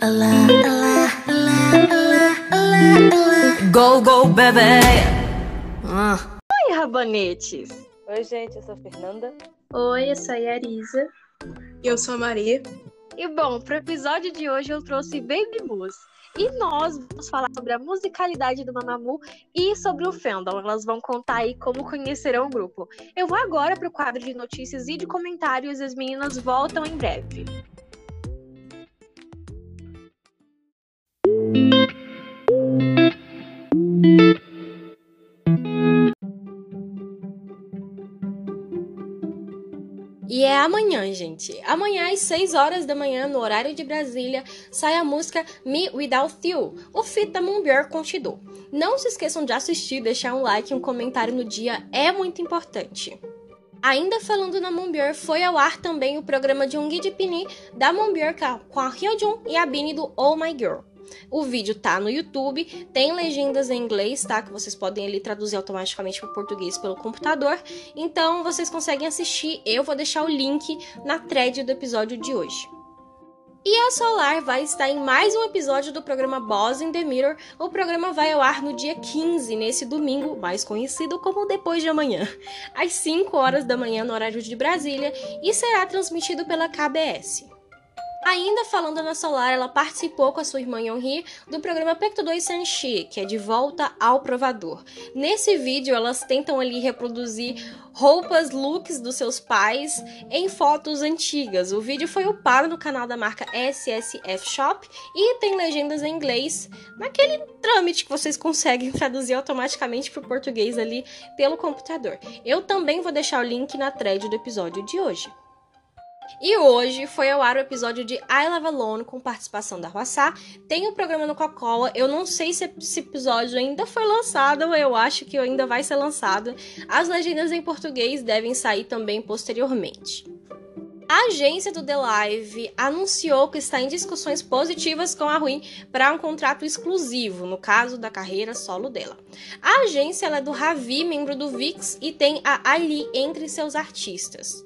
Olá, olá, olá, olá, olá, olá. Go, go, bebê. Ah. Oi, rabanetes. Oi, gente, eu sou a Fernanda. Oi, eu sou a Yarisa. E eu sou a Maria. E bom, para o episódio de hoje eu trouxe Baby Moose. E nós vamos falar sobre a musicalidade do Mamamoo e sobre o fandom. Elas vão contar aí como conhecerão o grupo. Eu vou agora para o quadro de notícias e de comentários e as meninas voltam em breve. E é amanhã, gente. Amanhã, às 6 horas da manhã, no horário de Brasília, sai a música Me Without You, o feat da Moonbear com Shido. Não se esqueçam de assistir, deixar um like e um comentário no dia, é muito importante. Ainda falando na Moonbear, foi ao ar também o programa de Ungi de Pini da Moonbear com a Hyojun e a Bini do Oh My Girl. O vídeo tá no YouTube, tem legendas em inglês, tá? Que vocês podem ali traduzir automaticamente para português pelo computador. Então vocês conseguem assistir. Eu vou deixar o link na thread do episódio de hoje. E a Solar vai estar em mais um episódio do programa Boss in the Mirror. O programa vai ao ar no dia 15, nesse domingo, mais conhecido como Depois de Amanhã, às 5 horas da manhã no horário de Brasília, e será transmitido pela KBS. Ainda falando na Solar, ela participou com a sua irmã Yonhee do programa Pecto 2 Sanshi, que é de volta ao provador. Nesse vídeo, elas tentam ali reproduzir roupas, looks dos seus pais em fotos antigas. O vídeo foi upado no canal da marca SSF Shop e tem legendas em inglês naquele trâmite que vocês conseguem traduzir automaticamente para o português ali pelo computador. Eu também vou deixar o link na thread do episódio de hoje. E hoje foi ao ar o episódio de I Love Alone com participação da Huassá. Tem o programa no Coca-Cola. Eu não sei se esse episódio ainda foi lançado, eu acho que ainda vai ser lançado. As legendas em português devem sair também posteriormente. A agência do The Live anunciou que está em discussões positivas com a Ruim para um contrato exclusivo, no caso da carreira solo dela. A agência é do Ravi, membro do VIX, e tem a Ali entre seus artistas.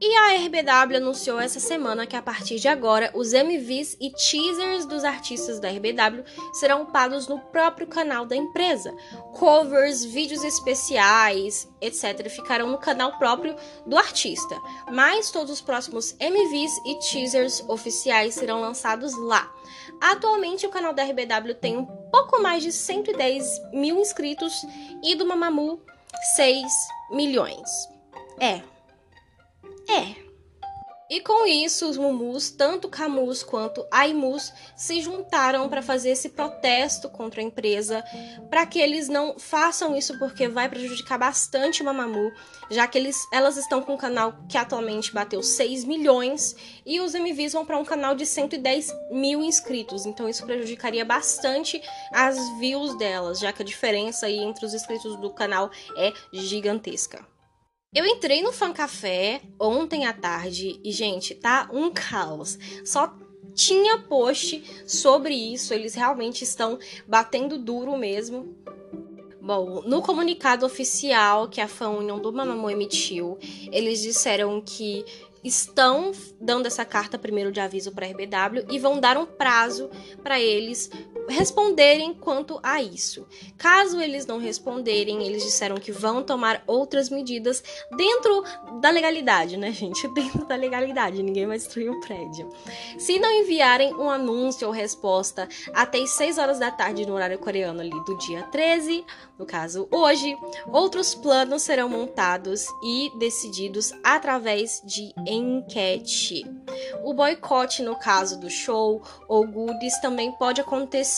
E a RBW anunciou essa semana que a partir de agora os MVs e teasers dos artistas da RBW serão upados no próprio canal da empresa. Covers, vídeos especiais, etc. ficarão no canal próprio do artista, mas todos os próximos MVs e teasers oficiais serão lançados lá. Atualmente o canal da RBW tem um pouco mais de 110 mil inscritos e do Mamamoo 6 milhões. É, é. E com isso, os Mumus, tanto Camus quanto Aimus, se juntaram para fazer esse protesto contra a empresa, para que eles não façam isso porque vai prejudicar bastante o Mamamoo, já que eles, elas estão com um canal que atualmente bateu 6 milhões e os MVs vão para um canal de 110 mil inscritos, então isso prejudicaria bastante as views delas, já que a diferença aí entre os inscritos do canal é gigantesca. Eu entrei no Fan Café ontem à tarde e, gente, tá um caos. Só tinha post sobre isso, eles realmente estão batendo duro mesmo. Bom, no comunicado oficial que a Fan Union do Mamamoo emitiu, eles disseram que estão dando essa carta primeiro de aviso para RBW e vão dar um prazo para eles responderem quanto a isso. Caso eles não responderem, eles disseram que vão tomar outras medidas dentro da legalidade, né, gente? Dentro da legalidade, ninguém vai destruir o prédio. Se não enviarem um anúncio ou resposta até as 6 horas da tarde no horário coreano ali do dia 13, no caso hoje, outros planos serão montados e decididos através de enquete. O boicote no caso do show ou goodies também pode acontecer.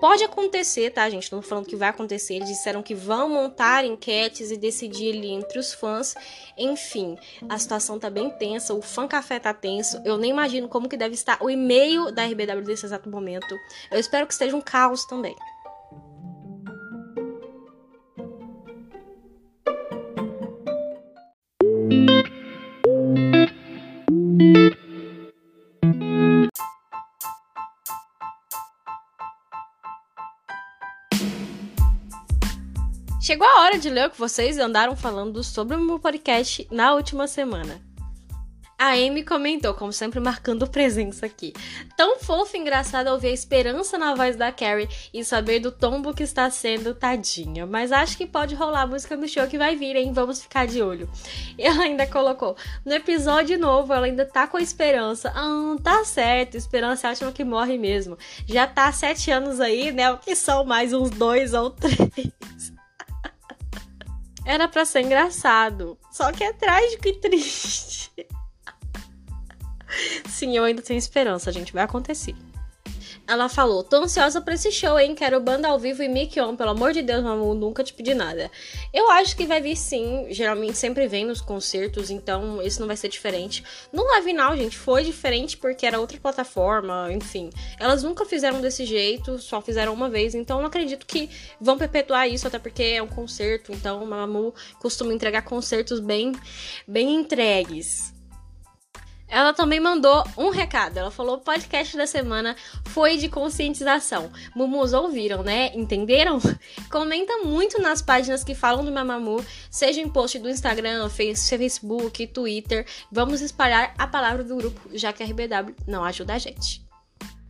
Pode acontecer, tá, gente? Não falando que vai acontecer. Eles disseram que vão montar enquetes e decidir ali entre os fãs. Enfim, a situação tá bem tensa. O fã café tá tenso. Eu nem imagino como que deve estar o e-mail da RBW nesse exato momento. Eu espero que esteja um caos também. Chegou a hora de ler o que vocês andaram falando sobre o meu podcast na última semana. A Amy comentou, como sempre, marcando presença aqui. Tão fofo e engraçado ouvir a esperança na voz da Carrie e saber do tombo que está sendo tadinha. Mas acho que pode rolar a música do show que vai vir, hein? Vamos ficar de olho. E ela ainda colocou: no episódio novo, ela ainda tá com a esperança. Ah, tá certo, esperança é a que morre mesmo. Já tá há sete anos aí, né? O que são mais uns dois ou três. Era pra ser engraçado. Só que é trágico e triste. Sim, eu ainda tenho esperança, gente. Vai acontecer. Ela falou: Tô ansiosa pra esse show, hein? Quero banda ao vivo e mic on. Pelo amor de Deus, Mamu, nunca te pedi nada. Eu acho que vai vir sim. Geralmente sempre vem nos concertos, então isso não vai ser diferente. No Live Now, gente, foi diferente porque era outra plataforma, enfim. Elas nunca fizeram desse jeito, só fizeram uma vez, então não acredito que vão perpetuar isso, até porque é um concerto. Então, Mamu costuma entregar concertos bem, bem entregues. Ela também mandou um recado. Ela falou: o podcast da semana foi de conscientização. Mumus ouviram, né? Entenderam? Comenta muito nas páginas que falam do Mamamu, seja em post do Instagram, Facebook, Twitter. Vamos espalhar a palavra do grupo, já que a RBW não ajuda a gente.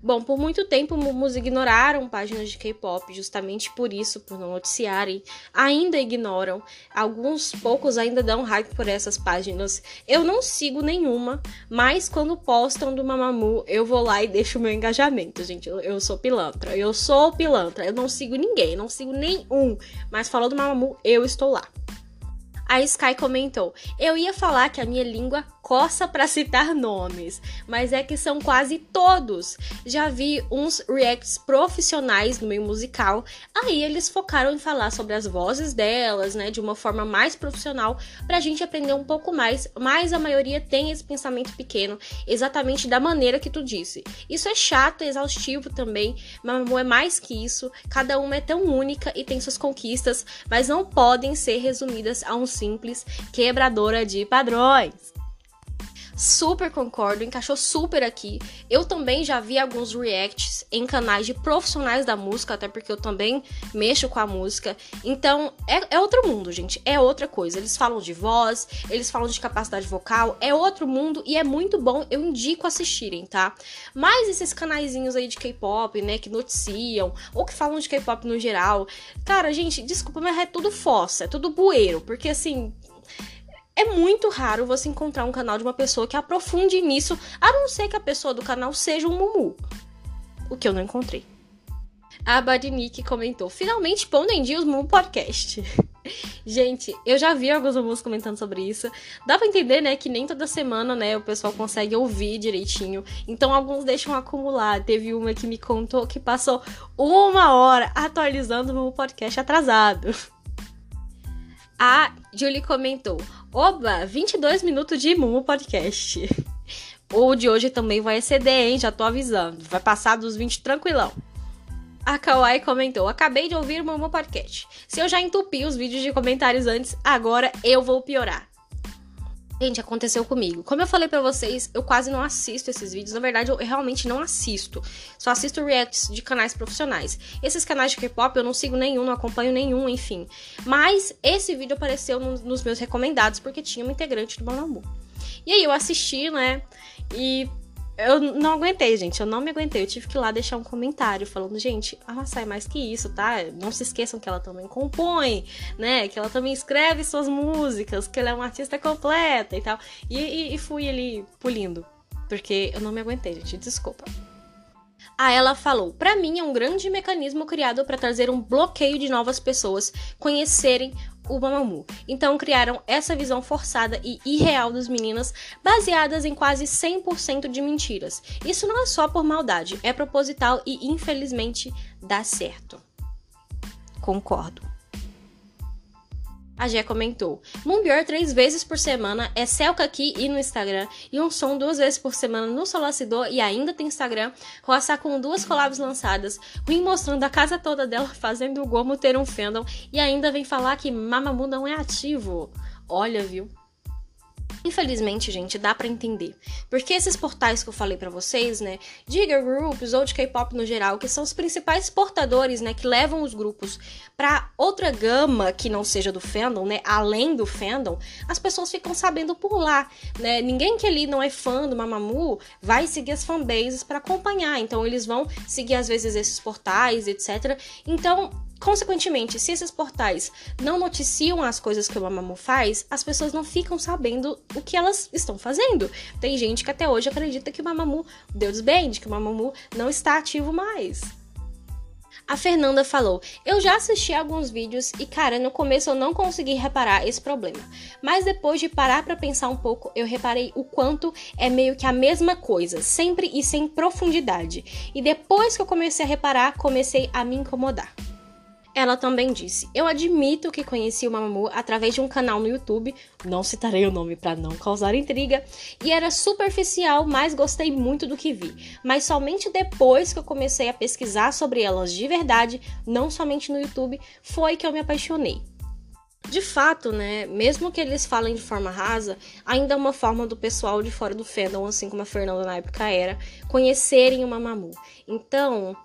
Bom, por muito tempo Mumus ignoraram páginas de K-pop, justamente por isso, por não noticiarem. Ainda ignoram. Alguns poucos ainda dão hype por essas páginas. Eu não sigo nenhuma, mas quando postam do Mamamoo, eu vou lá e deixo o meu engajamento, gente. Eu, eu sou pilantra. Eu sou pilantra. Eu não sigo ninguém, não sigo nenhum. Mas falou do Mamamoo, eu estou lá. A Sky comentou: Eu ia falar que a minha língua coça para citar nomes, mas é que são quase todos. Já vi uns reacts profissionais no meio musical, aí eles focaram em falar sobre as vozes delas, né, de uma forma mais profissional, pra gente aprender um pouco mais, mas a maioria tem esse pensamento pequeno, exatamente da maneira que tu disse. Isso é chato, exaustivo também, mas é mais que isso, cada uma é tão única e tem suas conquistas, mas não podem ser resumidas a um simples quebradora de padrões. Super concordo, encaixou super aqui. Eu também já vi alguns reacts em canais de profissionais da música, até porque eu também mexo com a música. Então, é, é, outro mundo, gente. É outra coisa. Eles falam de voz, eles falam de capacidade vocal, é outro mundo e é muito bom. Eu indico assistirem, tá? Mas esses canaizinhos aí de K-pop, né, que noticiam, ou que falam de K-pop no geral, cara, gente, desculpa, mas é tudo fossa, é tudo bueiro, porque assim é muito raro você encontrar um canal de uma pessoa que aprofunde nisso, a não ser que a pessoa do canal seja um mumu. O que eu não encontrei. A Badnick comentou: finalmente pondo em dia os Mumu Podcast. Gente, eu já vi alguns mumus comentando sobre isso. Dá pra entender, né, que nem toda semana, né, o pessoal consegue ouvir direitinho. Então alguns deixam acumular. Teve uma que me contou que passou uma hora atualizando o Mumu Podcast atrasado. A Julie comentou: Oba, 22 minutos de Mumu Podcast. O de hoje também vai exceder, hein? Já tô avisando. Vai passar dos 20 tranquilão. A Kawaii comentou: Acabei de ouvir o Mumu Podcast. Se eu já entupi os vídeos de comentários antes, agora eu vou piorar. Gente, aconteceu comigo. Como eu falei para vocês, eu quase não assisto esses vídeos. Na verdade, eu realmente não assisto. Só assisto reacts de canais profissionais. Esses canais de K-pop eu não sigo nenhum, não acompanho nenhum, enfim. Mas esse vídeo apareceu nos meus recomendados porque tinha uma integrante do Bonamu. E aí eu assisti, né? E eu não aguentei, gente. Eu não me aguentei. Eu tive que ir lá deixar um comentário falando, gente, ela sai mais que isso, tá? Não se esqueçam que ela também compõe, né? Que ela também escreve suas músicas, que ela é uma artista completa e tal. E, e, e fui ali pulindo. Porque eu não me aguentei, gente. Desculpa. A ela falou: "Para mim é um grande mecanismo criado para trazer um bloqueio de novas pessoas conhecerem o Mamamoo. Então criaram essa visão forçada e irreal das meninas, baseadas em quase 100% de mentiras. Isso não é só por maldade, é proposital e infelizmente dá certo. Concordo. A Gé comentou: Mumbior três vezes por semana é Selca aqui e no Instagram, e um som duas vezes por semana no Solacidor e ainda tem Instagram. Roçar com duas collabs lançadas, Ruim mostrando a casa toda dela fazendo o Gomo ter um fandom e ainda vem falar que Mamamoo não é ativo. Olha, viu? Infelizmente, gente, dá para entender. Porque esses portais que eu falei para vocês, né, de groups ou de K-pop no geral, que são os principais portadores, né, que levam os grupos para outra gama que não seja do fandom, né, além do fandom, as pessoas ficam sabendo por lá, né? Ninguém que ali não é fã do Mamamoo vai seguir as fanbases para acompanhar. Então eles vão seguir às vezes esses portais, etc. Então, Consequentemente, se esses portais não noticiam as coisas que o Mamamoo faz, as pessoas não ficam sabendo o que elas estão fazendo. Tem gente que até hoje acredita que o Mamamoo deu desband, que o Mamamoo não está ativo mais. A Fernanda falou: Eu já assisti alguns vídeos e, cara, no começo eu não consegui reparar esse problema. Mas depois de parar para pensar um pouco, eu reparei o quanto é meio que a mesma coisa, sempre e sem profundidade. E depois que eu comecei a reparar, comecei a me incomodar. Ela também disse: Eu admito que conheci o Mamamoo através de um canal no YouTube, não citarei o nome para não causar intriga, e era superficial, mas gostei muito do que vi. Mas somente depois que eu comecei a pesquisar sobre elas de verdade, não somente no YouTube, foi que eu me apaixonei. De fato, né, mesmo que eles falem de forma rasa, ainda é uma forma do pessoal de fora do fandom, assim como a Fernanda na época era, conhecerem o Mamamoo. Então,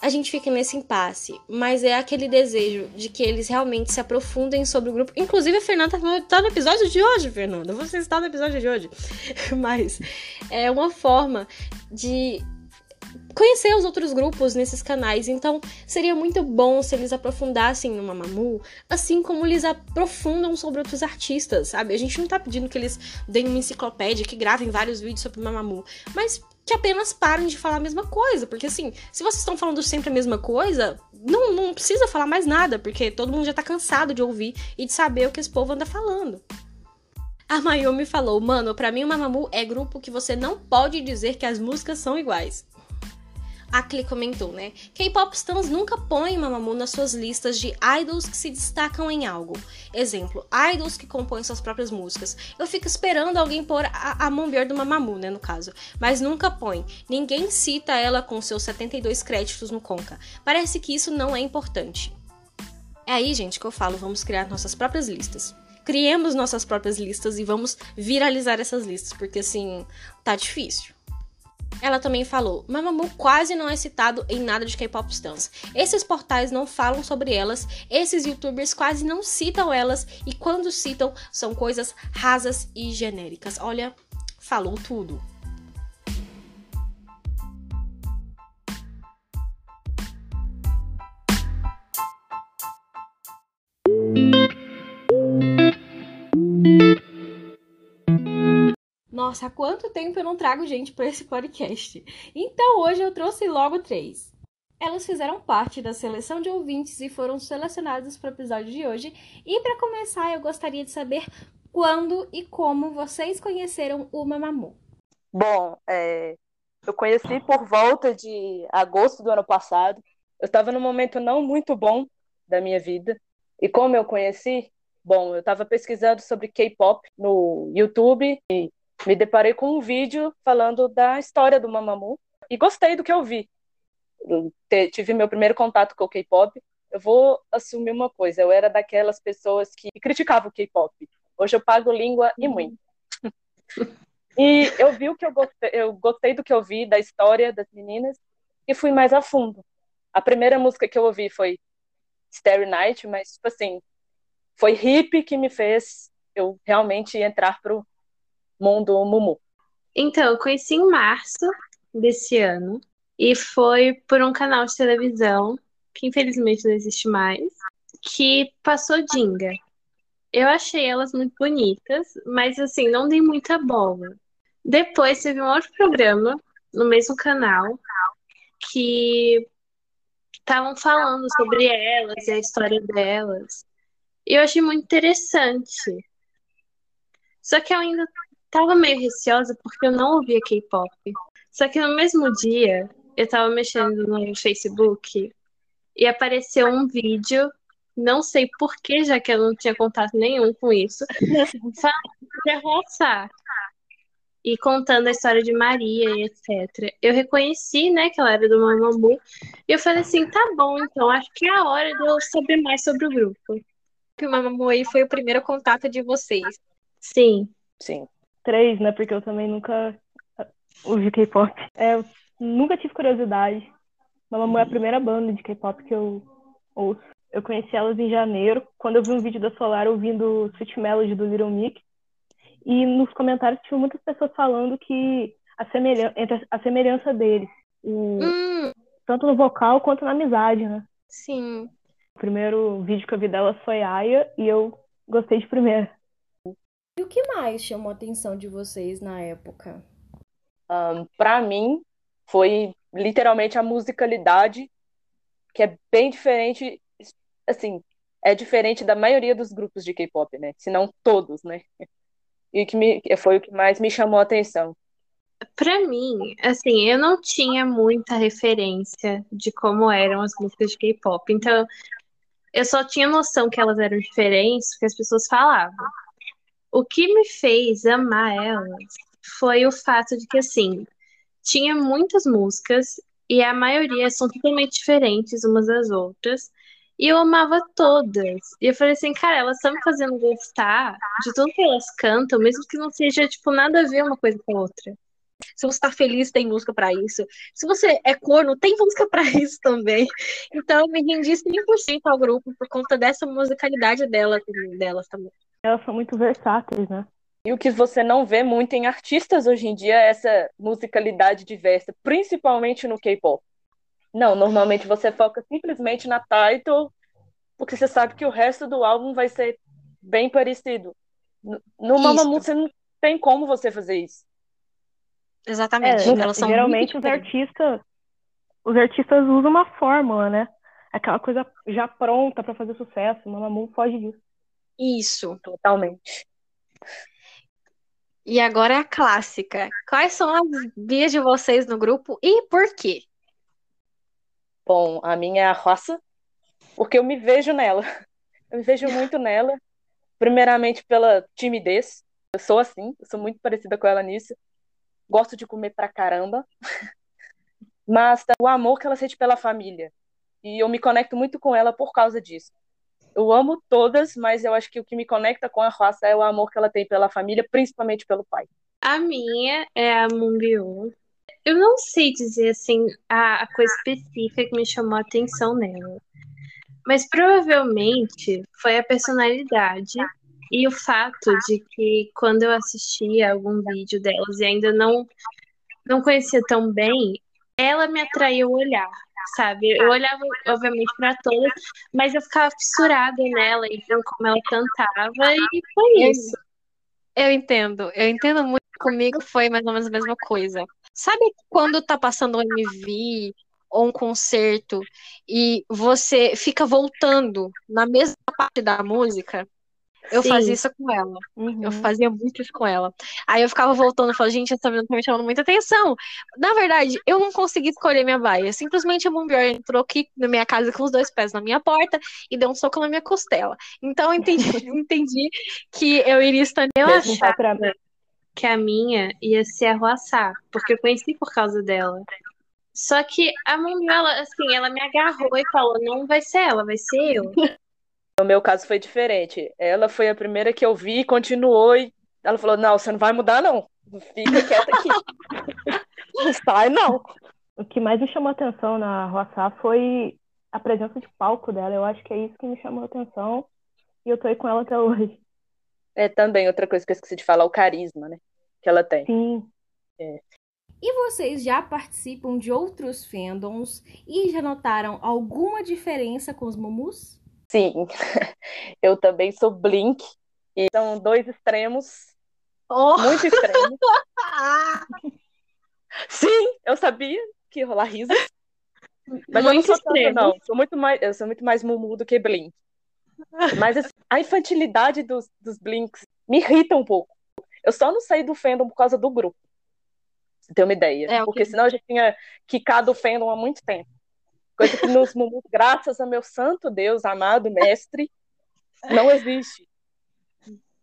a gente fica nesse impasse, mas é aquele desejo de que eles realmente se aprofundem sobre o grupo. Inclusive, a Fernanda tá no episódio de hoje, Fernanda. Você está no episódio de hoje. mas é uma forma de conhecer os outros grupos nesses canais. Então, seria muito bom se eles aprofundassem no Mamamoo, assim como eles aprofundam sobre outros artistas, sabe? A gente não tá pedindo que eles deem uma enciclopédia, que gravem vários vídeos sobre o Mamamoo, mas que apenas parem de falar a mesma coisa. Porque assim, se vocês estão falando sempre a mesma coisa, não, não precisa falar mais nada, porque todo mundo já tá cansado de ouvir e de saber o que esse povo anda falando. A Mayumi falou, mano, pra mim o Mamamoo é grupo que você não pode dizer que as músicas são iguais. A Klee comentou, né? K-pop stans nunca põem Mamamoo nas suas listas de idols que se destacam em algo. Exemplo, idols que compõem suas próprias músicas. Eu fico esperando alguém pôr a, a Mombier do Mamamoo, né, no caso. Mas nunca põe. Ninguém cita ela com seus 72 créditos no Conca. Parece que isso não é importante. É aí, gente, que eu falo, vamos criar nossas próprias listas. Criemos nossas próprias listas e vamos viralizar essas listas, porque assim, tá difícil. Ela também falou: Mamamoo quase não é citado em nada de K-pop stans. Esses portais não falam sobre elas, esses youtubers quase não citam elas e quando citam são coisas rasas e genéricas. Olha, falou tudo. Nossa, há quanto tempo eu não trago gente para esse podcast? Então hoje eu trouxe logo três. Elas fizeram parte da seleção de ouvintes e foram selecionadas para o episódio de hoje. E para começar, eu gostaria de saber quando e como vocês conheceram o Mamamoo. Bom, é, eu conheci por volta de agosto do ano passado. Eu estava num momento não muito bom da minha vida. E como eu conheci? Bom, eu estava pesquisando sobre K-pop no YouTube e me deparei com um vídeo falando da história do Mamamoo e gostei do que eu vi. Tive meu primeiro contato com o K-pop. Eu vou assumir uma coisa, eu era daquelas pessoas que criticavam o K-pop. Hoje eu pago língua e muito. e eu vi o que eu gostei, eu gostei do que eu vi da história das meninas e fui mais a fundo. A primeira música que eu ouvi foi Starry Night, mas tipo assim, foi hip que me fez eu realmente entrar pro Mundo Mumu? Então, eu conheci em março desse ano e foi por um canal de televisão que infelizmente não existe mais, que passou Dinga. Eu achei elas muito bonitas, mas assim, não dei muita bola. Depois teve um outro programa no mesmo canal que estavam falando sobre elas e a história delas. E eu achei muito interessante. Só que eu ainda Tava meio receosa porque eu não ouvia K-pop. Só que no mesmo dia, eu tava mexendo no Facebook e apareceu um vídeo, não sei porquê, já que eu não tinha contato nenhum com isso, falando de roçar e contando a história de Maria e etc. Eu reconheci, né, que ela era do Mamamoo, e eu falei assim, tá bom, então acho que é a hora de eu saber mais sobre o grupo. Que o Mamamoo aí foi o primeiro contato de vocês. Sim. Sim. Três, né? Porque eu também nunca ouvi K-pop. É, eu nunca tive curiosidade. Mamamoo é a primeira banda de K-pop que eu ouço. Eu conheci elas em janeiro, quando eu vi um vídeo da Solar ouvindo Sweet Melody do Little Mix. E nos comentários tinha muitas pessoas falando que a semelhança, entre a semelhança deles, o, Hum, tanto no vocal quanto na amizade, né? sim. O primeiro vídeo que eu vi delas foi Aya e eu gostei de primeira. E o que mais chamou a atenção de vocês na época? Um, para mim, foi literalmente a musicalidade, que é bem diferente, assim, é diferente da maioria dos grupos de K-pop, né? Se não todos, né? E que me, foi o que mais me chamou a atenção. Pra mim, assim, eu não tinha muita referência de como eram as músicas de K-pop. Então, eu só tinha noção que elas eram diferentes porque as pessoas falavam. O que me fez amar elas foi o fato de que, assim, tinha muitas músicas e a maioria são totalmente diferentes umas das outras. E eu amava todas. E eu falei assim, cara, elas estão me fazendo gostar de tudo que elas cantam, mesmo que não seja, tipo, nada a ver uma coisa com a outra. Se você tá feliz, tem música pra isso. Se você é corno, tem música pra isso também. Então eu me rendi 100% ao grupo por conta dessa musicalidade dela, delas também. Elas são muito versáteis, né? E o que você não vê muito em artistas hoje em dia é essa musicalidade diversa, principalmente no K-pop. Não, normalmente você foca simplesmente na title, porque você sabe que o resto do álbum vai ser bem parecido. No Mamamoo você não tem como você fazer isso. Exatamente. É, elas são geralmente os artistas, os artistas usam uma fórmula, né? Aquela coisa já pronta pra fazer sucesso. O Mamamoo foge disso. Isso. Totalmente. E agora é a clássica. Quais são as vias de vocês no grupo e por quê? Bom, a minha é a roça, porque eu me vejo nela. Eu me vejo muito nela, primeiramente pela timidez. Eu sou assim, eu sou muito parecida com ela nisso. Gosto de comer pra caramba. Mas o amor que ela sente pela família. E eu me conecto muito com ela por causa disso. Eu amo todas, mas eu acho que o que me conecta com a raça é o amor que ela tem pela família, principalmente pelo pai. A minha é a Moonbyul. Eu não sei dizer assim a, a coisa específica que me chamou a atenção nela. Mas provavelmente foi a personalidade e o fato de que quando eu assistia algum vídeo delas e ainda não não conhecia tão bem, ela me atraiu o olhar, sabe? Eu olhava obviamente para todas, mas eu ficava fissurada nela e vendo como ela cantava e foi isso. Eu entendo, eu entendo muito. Comigo foi mais ou menos a mesma coisa. Sabe quando tá passando um MV ou um concerto e você fica voltando na mesma parte da música? Eu Sim. fazia isso com ela. Uhum. Eu fazia muito isso com ela. Aí eu ficava voltando e falava, gente, essa menina tá me chamando muita atenção. Na verdade, eu não consegui escolher minha baia. Simplesmente a Moonbjorn entrou aqui na minha casa com os dois pés na minha porta e deu um soco na minha costela. Então eu entendi, entendi que eu iria estar Eu achava que a minha ia ser a Roaçá, porque eu conheci por causa dela. Só que a Moonbyul, ela, assim, ela me agarrou e falou, não vai ser ela, vai ser eu. No meu caso foi diferente. Ela foi a primeira que eu vi e continuou e ela falou: "Não, você não vai mudar não. Fica quieta aqui. Não sai não". O que mais me chamou a atenção na Roçá foi a presença de palco dela. Eu acho que é isso que me chamou a atenção. E eu tô aí com ela até hoje. É também outra coisa que eu esqueci de falar, o carisma, né, que ela tem. Sim. E vocês já participam de outros fandoms e já notaram alguma diferença com os Momus? Sim. Eu também sou Blink e são dois extremos, Oh! muito extremos. Sim, eu sabia que ia rolar riso. Mas eu não Muito sou tanto, não. Sou muito mais, eu sou muito mais Mumu do que Blink. Mas assim, a infantilidade dos, dos Blinks me irrita um pouco. Eu só não saí do fandom por causa do grupo. Você tem uma ideia. É. Porque senão eu já tinha quicado o fandom há muito tempo. Coisa que nos Mumu, graças a meu santo Deus, amado mestre, não existe.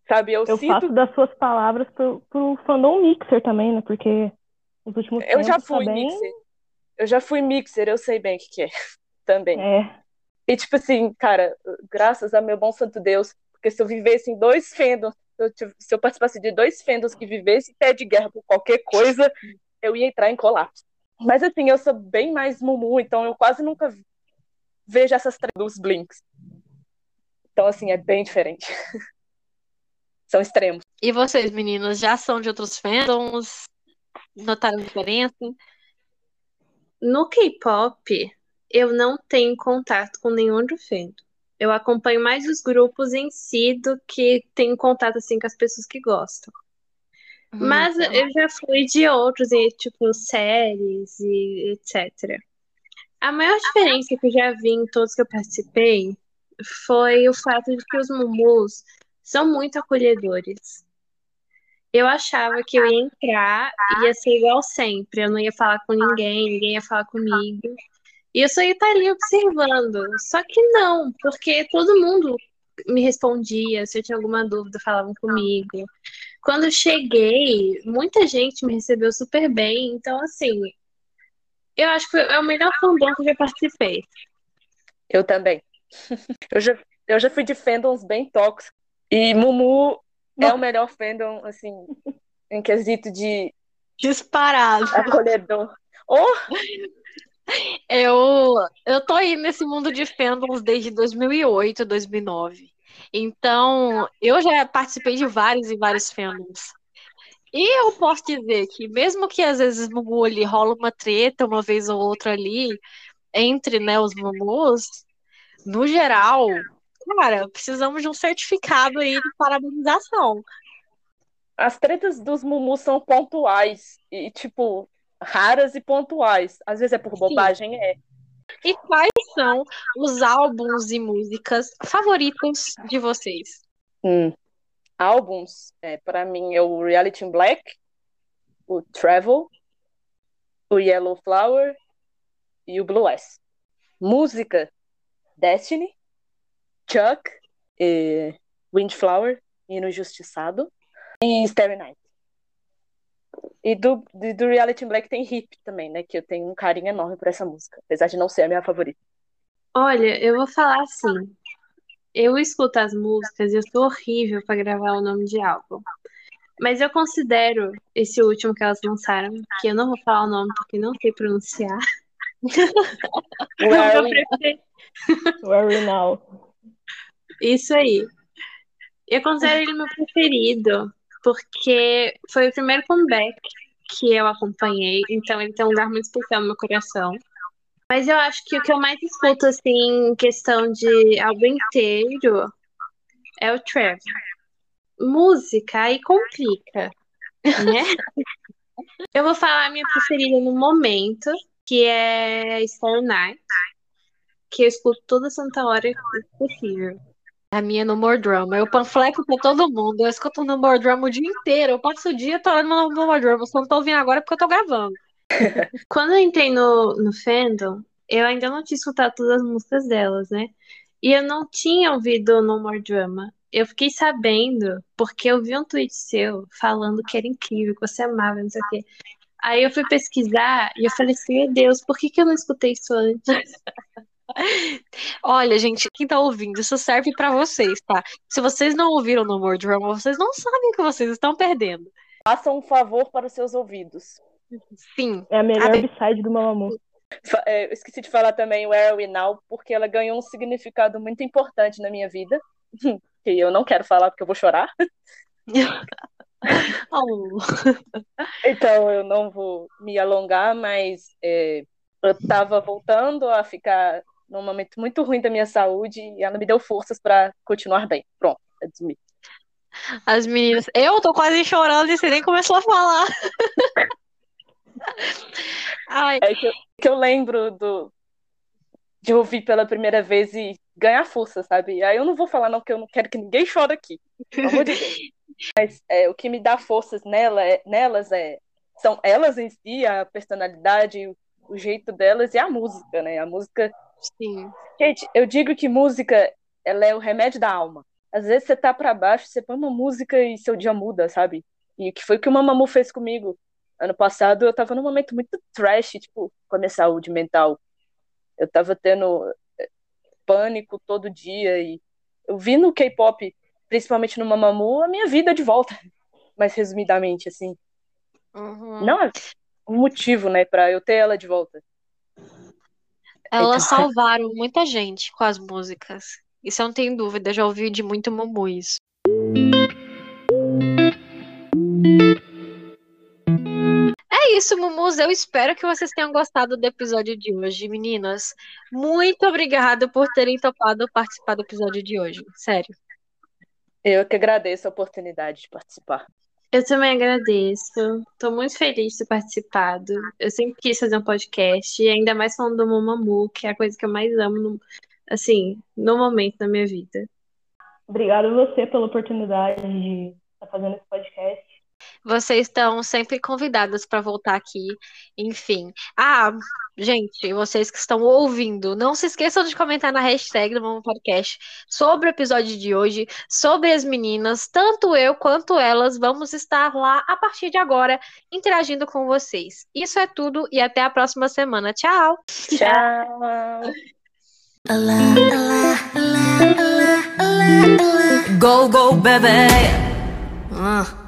Sabe, eu, Eu sinto faço das suas palavras pro, pro fandom mixer também, né? Porque nos últimos Eu já tá fui mixer. Eu já fui mixer, eu sei bem o que, que é. Também. É. E tipo assim, cara, graças a meu bom santo Deus, porque se eu vivesse em dois eu, se eu participasse de dois fandoms que vivesse pé de guerra por qualquer coisa, eu ia entrar em colapso. Mas assim, eu sou bem mais Mumu, então eu quase nunca vejo essas dos Blinks. Então, assim, é bem diferente. são extremos. E vocês, meninas, já são de outros fandoms? Notaram diferença? No K-pop, eu não tenho contato com nenhum outro fandom. Eu acompanho mais os grupos em si do que tenho contato assim com as pessoas que gostam. Hum, Mas então. eu já fui de outros, tipo séries e etc. A maior diferença que eu já vi em todos que eu participei foi o fato de que os mumus são muito acolhedores. Eu achava que eu ia entrar e ia ser igual sempre. Eu não ia falar com ninguém, ninguém ia falar comigo. E eu só ia estar ali observando. Só que não, porque todo mundo me respondia. Se eu tinha alguma dúvida, falavam comigo. Quando eu cheguei, muita gente me recebeu super bem. Então, assim, eu acho que é o melhor fandom que eu já participei. Eu também. Eu já, eu já fui de fandoms bem tóxicos. E Mumu é o melhor fandom, assim, em quesito de. Disparado. Acolhedor. Oh! Eu, eu tô aí nesse mundo de fandoms desde 2008, 2009. Então, eu já participei de vários e vários fandoms. E eu posso dizer que, mesmo que às vezes no Mumu ali rola uma treta, uma vez ou outra ali, entre né, os Mumus, no geral, cara, precisamos de um certificado aí de parabenização. As tretas dos Mumus são pontuais e, tipo, raras e pontuais. Às vezes é por bobagem, Sim. é. E quais são os álbuns e músicas favoritos de vocês? Hum. Álbuns, é, para mim, é o Reality in Black, o Travel, o Yellow Flower e o Blue S. Música, Destiny, Chuck, e Windflower, e no Justiçado, e Starry Night. E do, do Reality Black tem Hip também, né? Que eu tenho um carinho enorme por essa música, apesar de não ser a minha favorita. Olha, eu vou falar assim. Eu escuto as músicas e eu sou horrível para gravar o nome de álbum. Mas eu considero esse último que elas lançaram, que eu não vou falar o nome porque não sei pronunciar. Where, Where Now. Isso aí. Eu considero ele meu preferido, porque foi o primeiro comeback que eu acompanhei, então ele tem um lugar muito especial no meu coração. Mas eu acho que o que eu mais escuto, assim, em questão de álbum inteiro, é o Trevor. Música aí complica, né? eu vou falar a minha preferida no momento, que é Star Night, que eu escuto toda santa hora possível. A minha é no More Drama. Eu panfleto pra todo mundo. Eu escuto no More Drama o dia inteiro. Eu passo o dia tô no, no More Drama. Só não tô ouvindo agora porque eu tô gravando. Quando eu entrei no, no fandom, eu ainda não tinha escutado todas as músicas delas, né? E eu não tinha ouvido No More Drama. Eu fiquei sabendo porque eu vi um tweet seu falando que era incrível, que você amava, não sei o quê. Aí eu fui pesquisar e eu falei assim, meu Deus, por que, que eu não escutei isso antes? Olha, gente, quem tá ouvindo, isso serve para vocês, tá? Se vocês não ouviram No More Drama, vocês não sabem o que vocês estão perdendo. Faça um favor para os seus ouvidos. Sim. É a melhor a... upside do Mamamoo. É, eu esqueci de falar também Where Are We Now, porque ela ganhou um significado muito importante na minha vida, que eu não quero falar porque eu vou chorar. oh. Então eu não vou me alongar, mas é, eu estava voltando a ficar num momento muito ruim da minha saúde e ela me deu forças para continuar bem. Pronto, resumir. As meninas, eu tô quase chorando e você nem começou a falar. Ai. É que eu, que eu lembro do, de ouvir pela primeira vez e ganhar força, sabe? Aí eu não vou falar não, porque eu não quero que ninguém chore aqui. Pelo amor de Deus. Mas é, o que me dá forças nela, é, nelas é, são elas em si, a personalidade, o, o jeito delas e a música, né? A música Sim. Gente, eu digo que música, ela é o remédio da alma. Às vezes você tá para baixo, você põe uma música e seu dia muda, sabe? E que foi o que o Mamamoo fez comigo. Ano passado eu tava num momento muito trash, tipo, com a minha saúde mental. Eu tava tendo eh, pânico todo dia e eu vi no K-pop principalmente no Mamamoo, a minha vida de volta. Mais resumidamente, assim. Uhum. Não é um motivo, né, pra eu ter ela de volta. Elas Então- salvaram muita gente com as músicas. Isso eu não tenho dúvida, já ouvi de muito Mumu isso. É isso, Mumus. Eu espero que vocês tenham gostado do episódio de hoje, meninas. Muito obrigada por terem topado participar do episódio de hoje. Sério. Eu que agradeço a oportunidade de participar. Eu também agradeço. Tô muito feliz de ter participado. Eu sempre quis fazer um podcast, e ainda mais falando do Mamamoo, que é a coisa que eu mais amo, no- assim, no momento da minha vida. Obrigada a você pela oportunidade de estar fazendo esse podcast. Vocês estão sempre convidadas para voltar aqui. Enfim. Ah, gente, vocês que estão ouvindo, não se esqueçam de comentar na hashtag do Mama Podcast sobre o episódio de hoje, sobre as meninas. Tanto eu quanto elas vamos estar lá a partir de agora, interagindo com vocês. Isso é tudo e até a próxima semana. Tchau! Tchau! Go, go, baby. Uh.